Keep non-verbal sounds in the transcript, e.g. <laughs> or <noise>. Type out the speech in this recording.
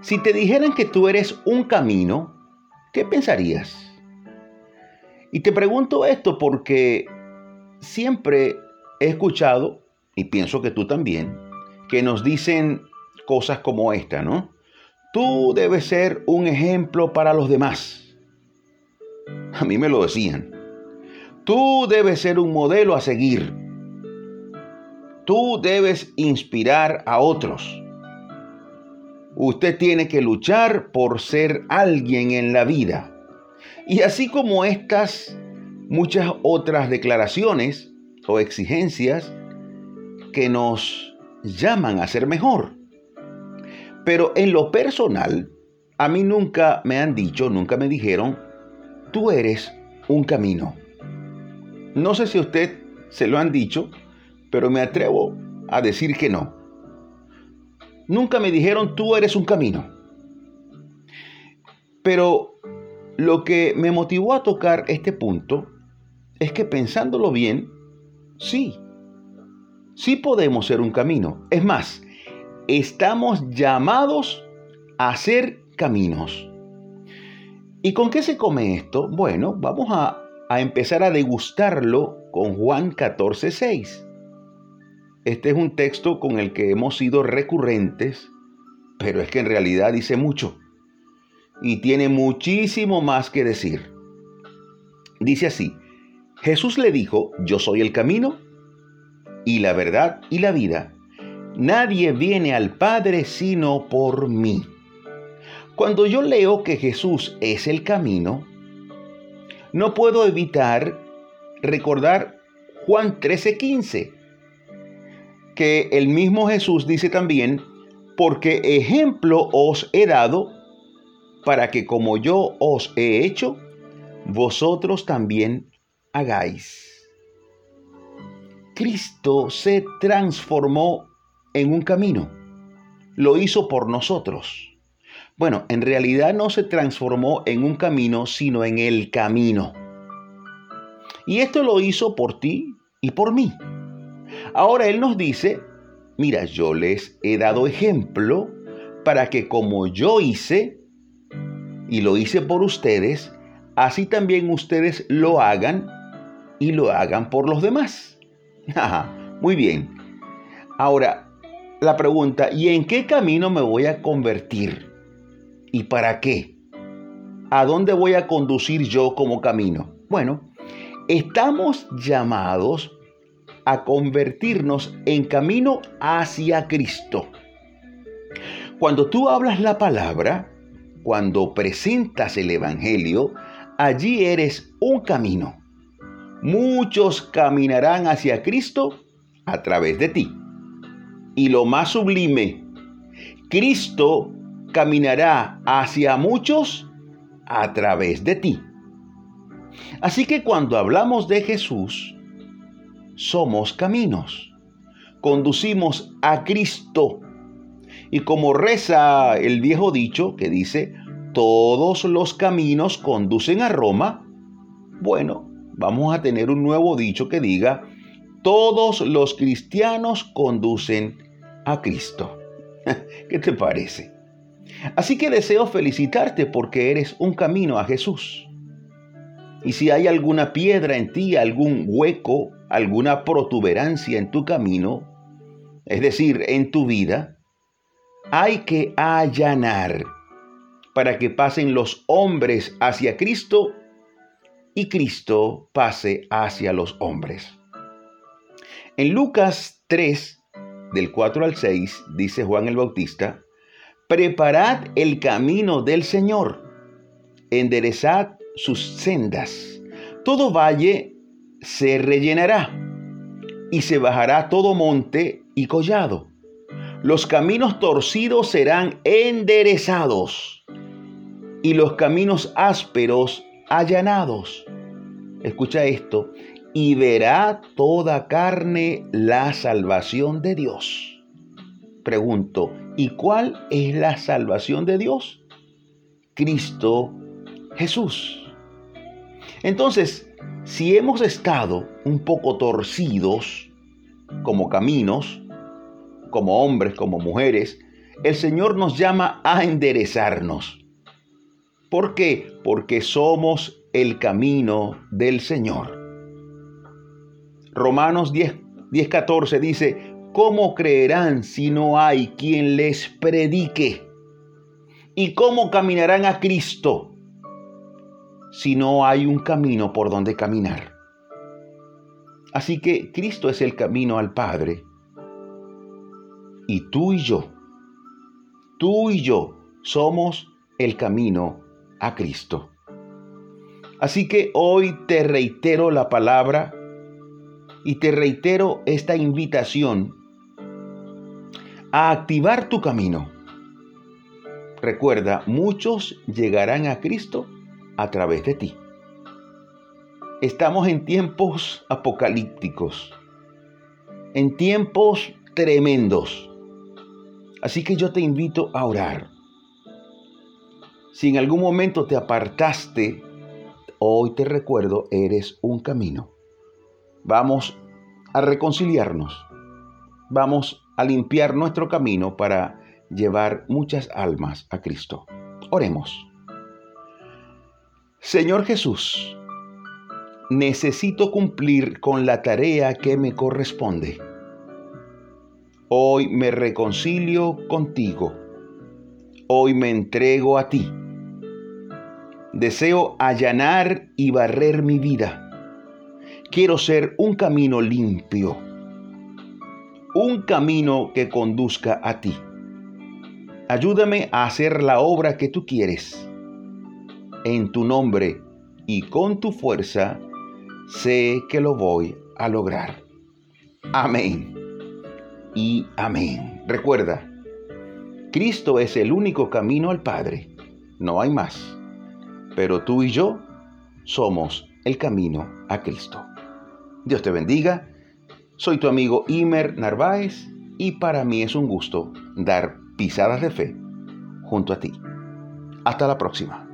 Si te dijeran que tú eres un camino, ¿qué pensarías? Y te pregunto esto porque siempre he escuchado, y pienso que tú también, que nos dicen cosas como esta, ¿no? Tú debes ser un ejemplo para los demás. A mí me lo decían. Tú debes ser un modelo a seguir. Tú debes inspirar a otros. Usted tiene que luchar por ser alguien en la vida. Y así como estas, muchas otras declaraciones o exigencias que nos llaman a ser mejor. Pero en lo personal, a mí nunca me han dicho, nunca me dijeron, tú eres un camino. No sé si usted se lo han dicho, pero me atrevo a decir que no. Nunca me dijeron, tú eres un camino. Pero lo que me motivó a tocar este punto es que pensándolo bien, sí, sí podemos ser un camino. Es más, estamos llamados a ser caminos. ¿Y con qué se come esto? Bueno, vamos a, a empezar a degustarlo con Juan 14, 6. Este es un texto con el que hemos sido recurrentes, pero es que en realidad dice mucho y tiene muchísimo más que decir. Dice así, Jesús le dijo, yo soy el camino y la verdad y la vida. Nadie viene al Padre sino por mí. Cuando yo leo que Jesús es el camino, no puedo evitar recordar Juan 13:15, que el mismo Jesús dice también, porque ejemplo os he dado para que como yo os he hecho, vosotros también hagáis. Cristo se transformó en un camino. Lo hizo por nosotros. Bueno, en realidad no se transformó en un camino, sino en el camino. Y esto lo hizo por ti y por mí. Ahora Él nos dice, mira, yo les he dado ejemplo para que como yo hice, y lo hice por ustedes, así también ustedes lo hagan y lo hagan por los demás. <laughs> Muy bien. Ahora, la pregunta, ¿y en qué camino me voy a convertir? ¿Y para qué? ¿A dónde voy a conducir yo como camino? Bueno, estamos llamados a convertirnos en camino hacia Cristo. Cuando tú hablas la palabra, cuando presentas el Evangelio, allí eres un camino. Muchos caminarán hacia Cristo a través de ti. Y lo más sublime, Cristo caminará hacia muchos a través de ti. Así que cuando hablamos de Jesús, somos caminos. Conducimos a Cristo y como reza el viejo dicho que dice, todos los caminos conducen a Roma, bueno, vamos a tener un nuevo dicho que diga, todos los cristianos conducen a Cristo. <laughs> ¿Qué te parece? Así que deseo felicitarte porque eres un camino a Jesús. Y si hay alguna piedra en ti, algún hueco, alguna protuberancia en tu camino, es decir, en tu vida, hay que allanar para que pasen los hombres hacia Cristo y Cristo pase hacia los hombres. En Lucas 3, del 4 al 6, dice Juan el Bautista, Preparad el camino del Señor, enderezad sus sendas. Todo valle se rellenará y se bajará todo monte y collado los caminos torcidos serán enderezados y los caminos ásperos allanados. Escucha esto, y verá toda carne la salvación de Dios. Pregunto, ¿y cuál es la salvación de Dios? Cristo Jesús. Entonces, si hemos estado un poco torcidos como caminos, como hombres, como mujeres, el Señor nos llama a enderezarnos. ¿Por qué? Porque somos el camino del Señor. Romanos 10, 14 dice, ¿cómo creerán si no hay quien les predique? ¿Y cómo caminarán a Cristo si no hay un camino por donde caminar? Así que Cristo es el camino al Padre. Y tú y yo, tú y yo somos el camino a Cristo. Así que hoy te reitero la palabra y te reitero esta invitación a activar tu camino. Recuerda, muchos llegarán a Cristo a través de ti. Estamos en tiempos apocalípticos, en tiempos tremendos. Así que yo te invito a orar. Si en algún momento te apartaste, hoy te recuerdo, eres un camino. Vamos a reconciliarnos. Vamos a limpiar nuestro camino para llevar muchas almas a Cristo. Oremos. Señor Jesús, necesito cumplir con la tarea que me corresponde. Hoy me reconcilio contigo. Hoy me entrego a ti. Deseo allanar y barrer mi vida. Quiero ser un camino limpio, un camino que conduzca a ti. Ayúdame a hacer la obra que tú quieres. En tu nombre y con tu fuerza, sé que lo voy a lograr. Amén. Y amén. Recuerda, Cristo es el único camino al Padre. No hay más. Pero tú y yo somos el camino a Cristo. Dios te bendiga. Soy tu amigo Imer Narváez y para mí es un gusto dar pisadas de fe junto a ti. Hasta la próxima.